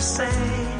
Say,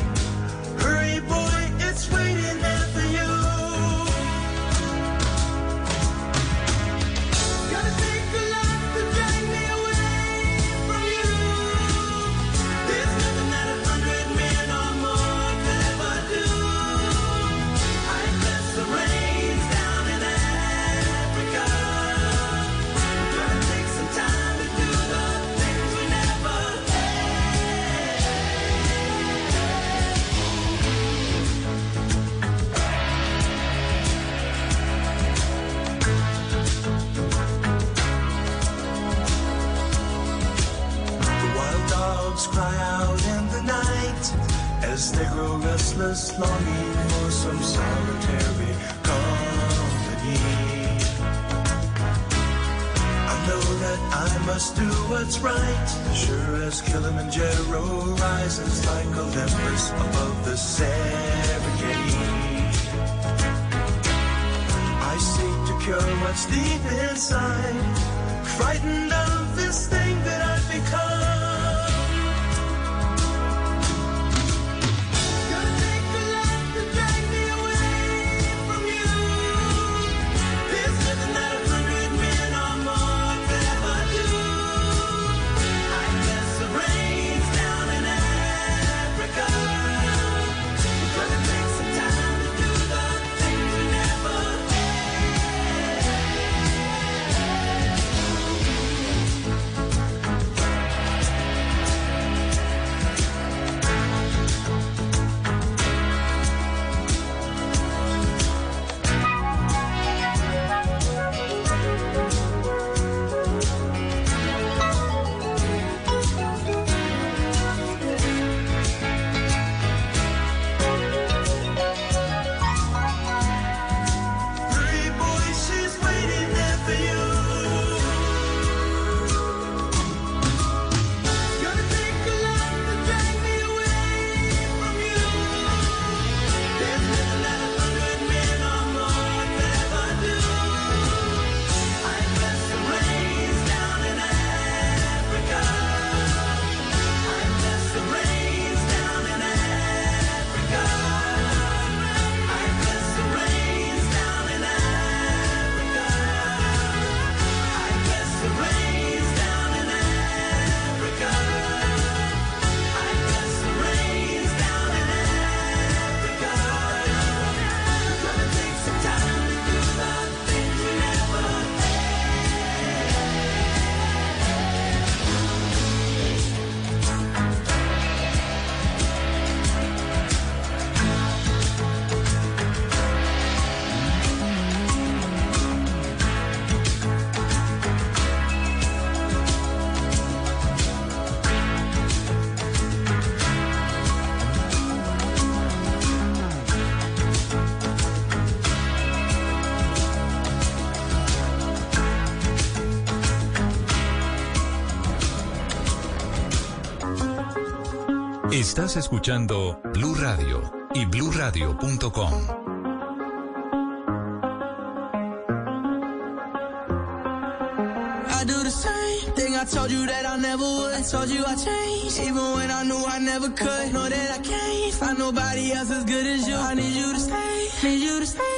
Estás escuchando Blue Radio y bluradio.com. I do the same thing I told you that I never would. Told you I changed, even when I knew I never could. Know that I can't find nobody else as good as you. I need you to stay, need you to stay.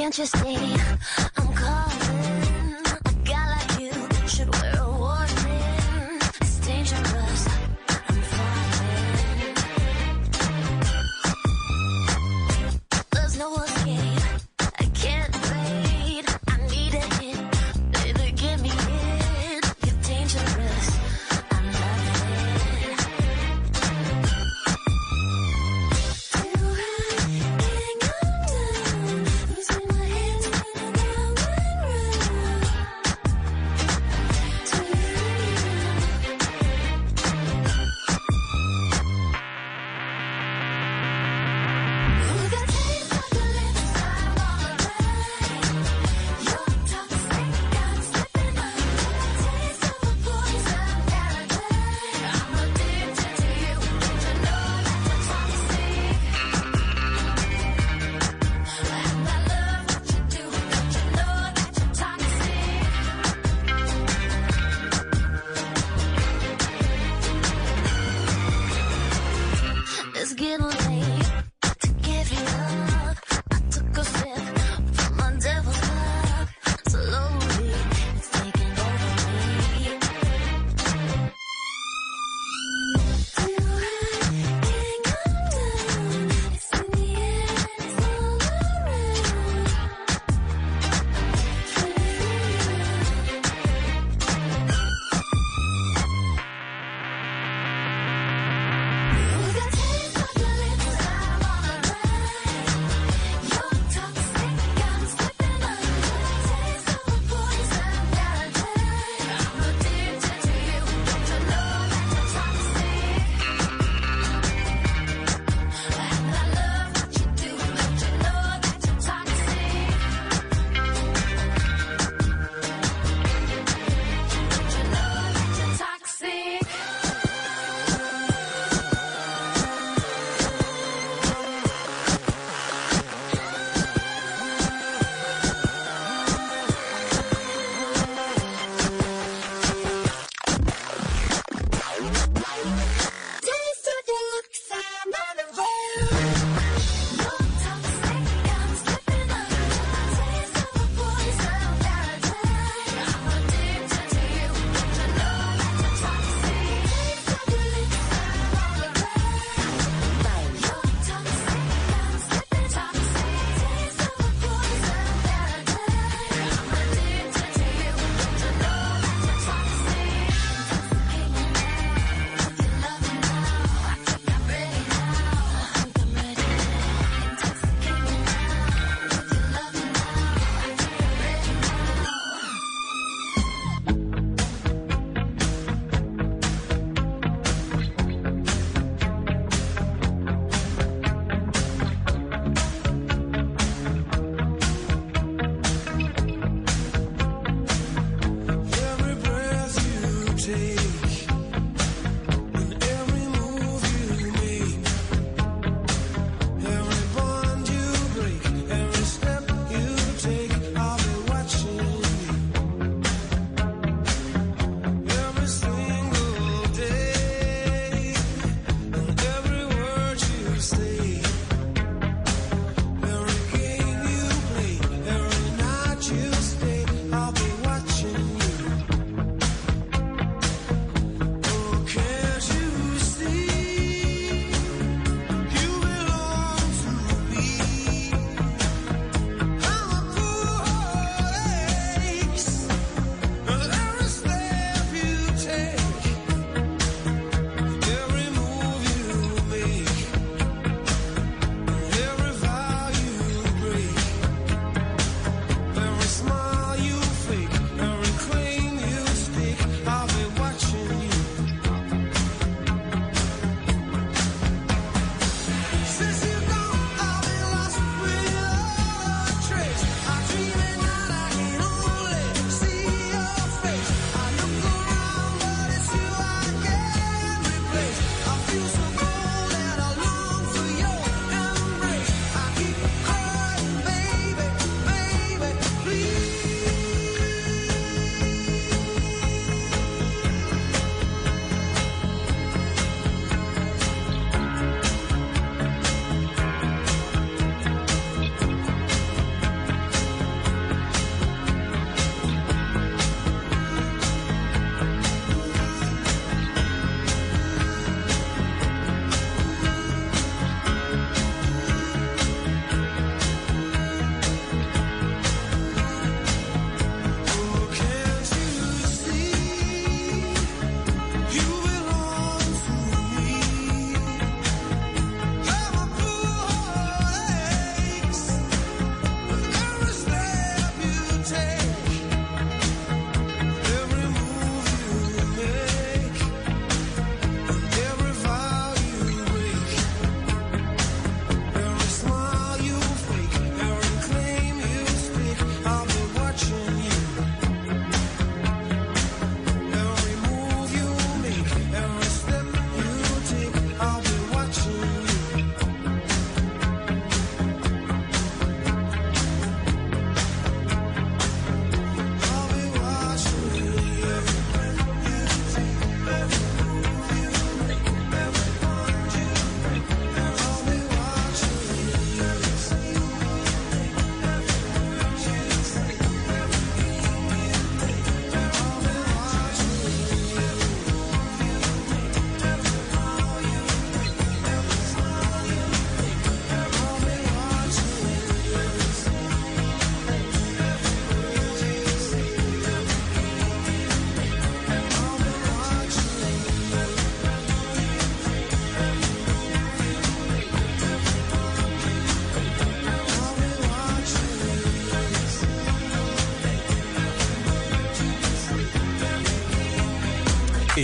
Can't you see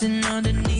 dancing underneath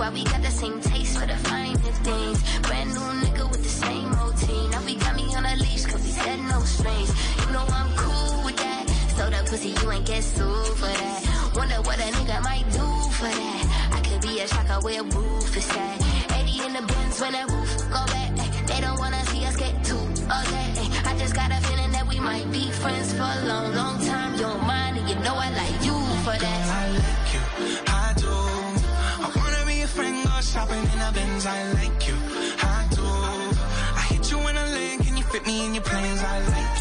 Why we got the same taste for the finest things. Brand new nigga with the same routine. Now we got me on a leash cause he said no strings. You know I'm cool with that. So that pussy you ain't get sued for that. Wonder what a nigga might do for that. I could be a shocker where a roof is at. 80 in the bins when that roof go back. They don't wanna see us get too ugly. I just got a feeling that we might be friends for a long, long time. You're mine and you know I like you for that. Shopping in a Benz, I like you, I do. I hit you in a lane, can you fit me in your plans? I like.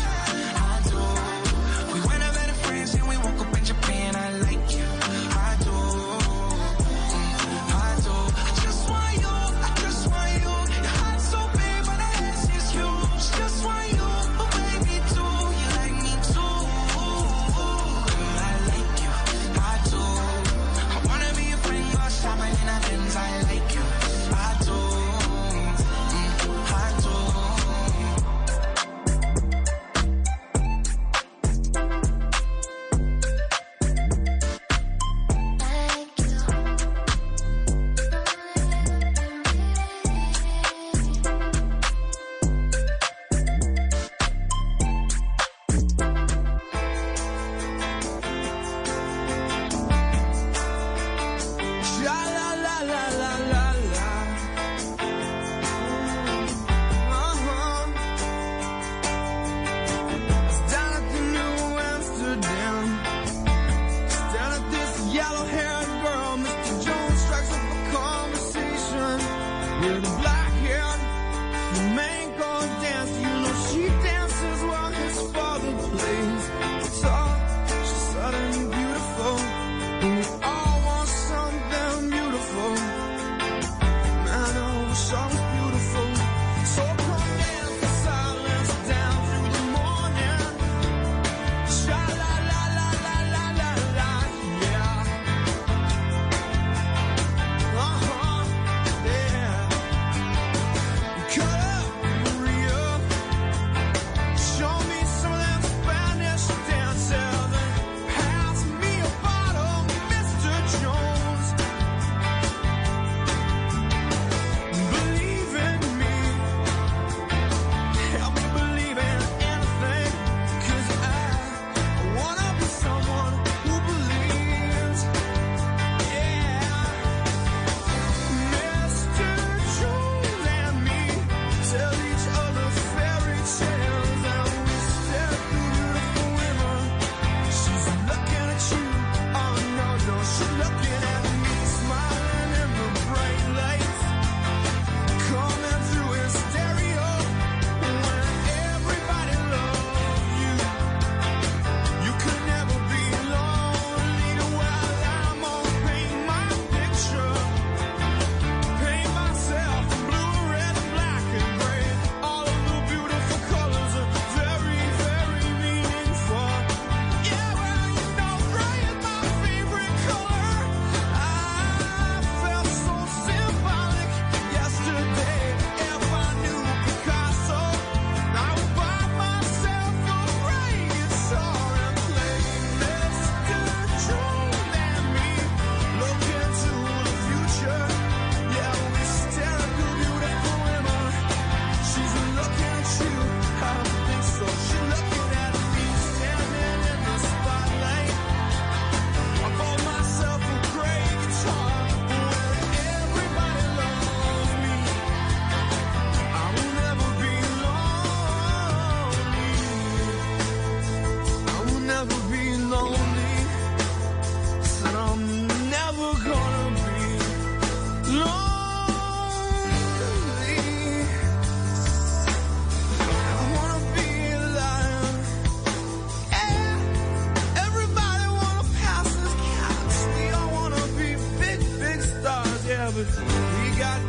We got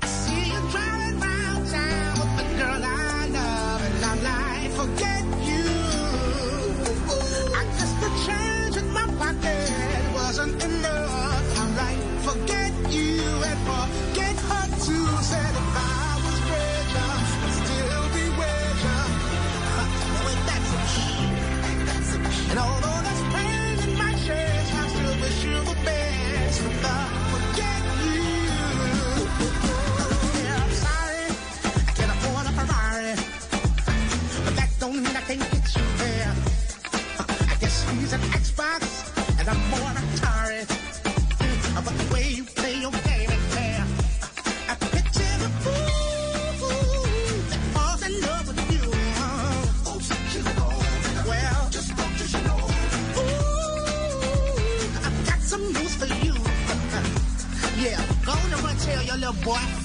What.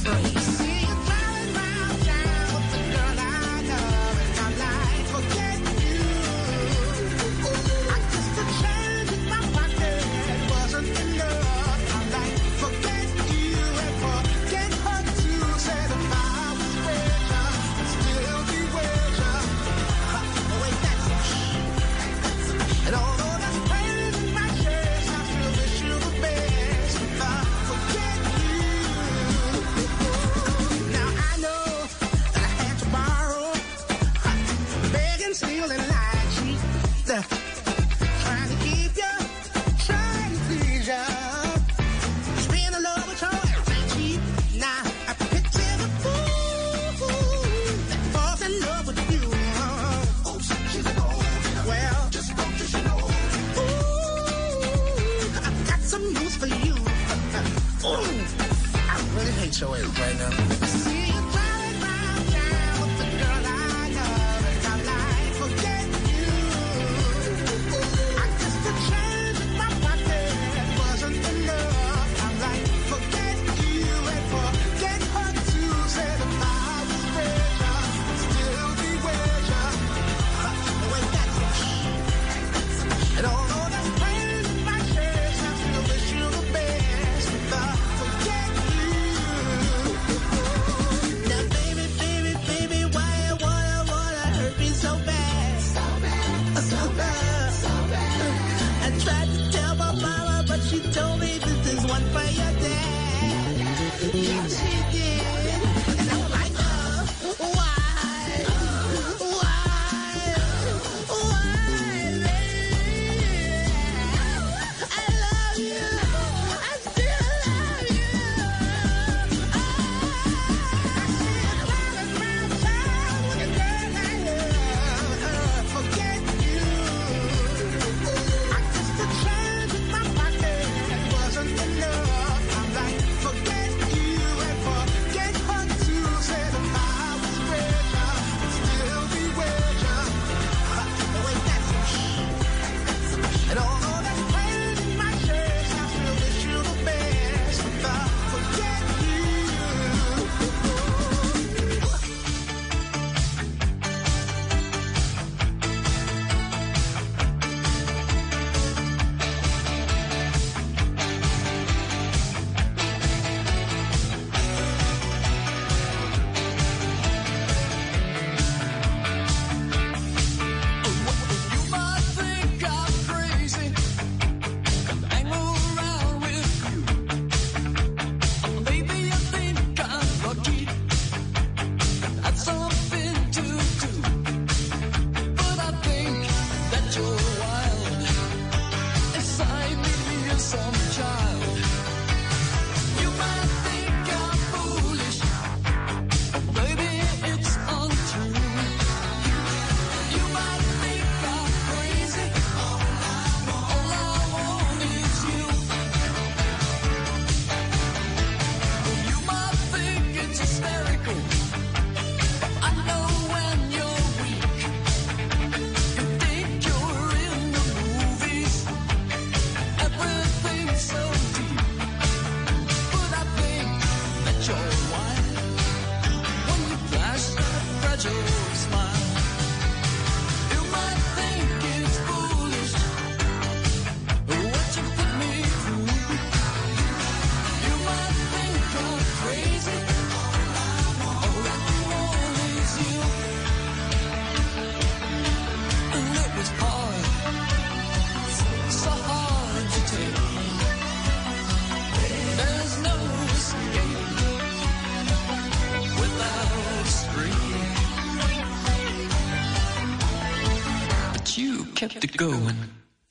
kept it going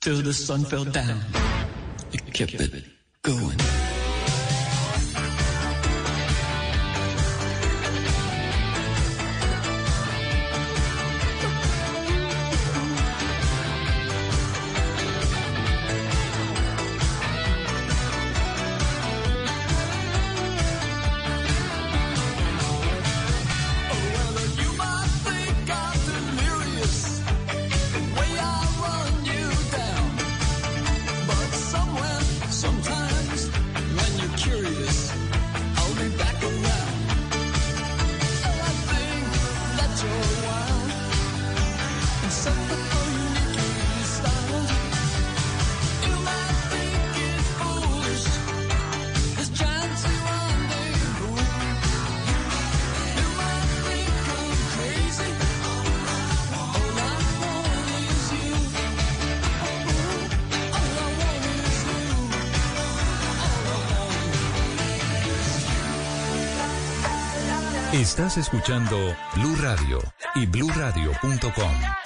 till the sun fell down. It kept it going. Escuchando Blue Radio y BlueRadio.com.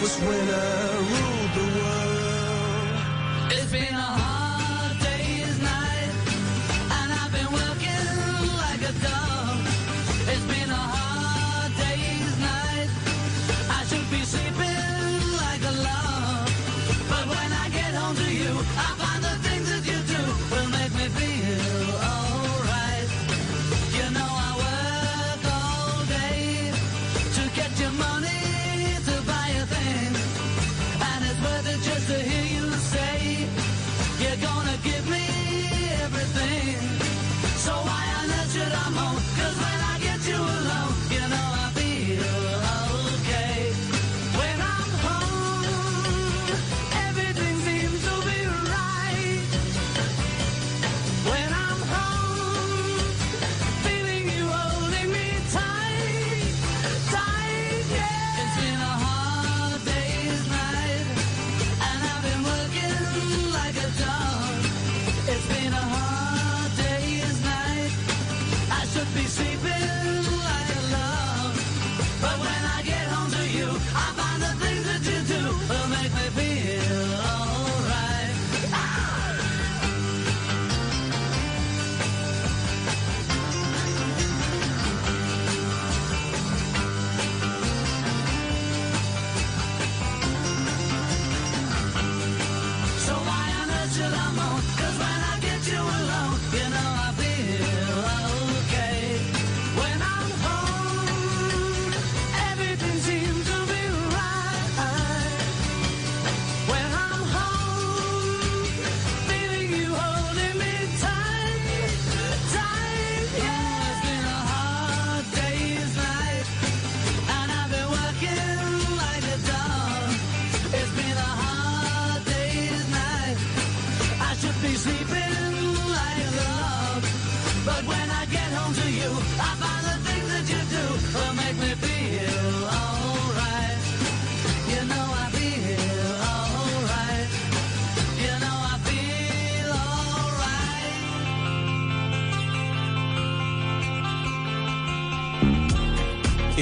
was when I ruled the world.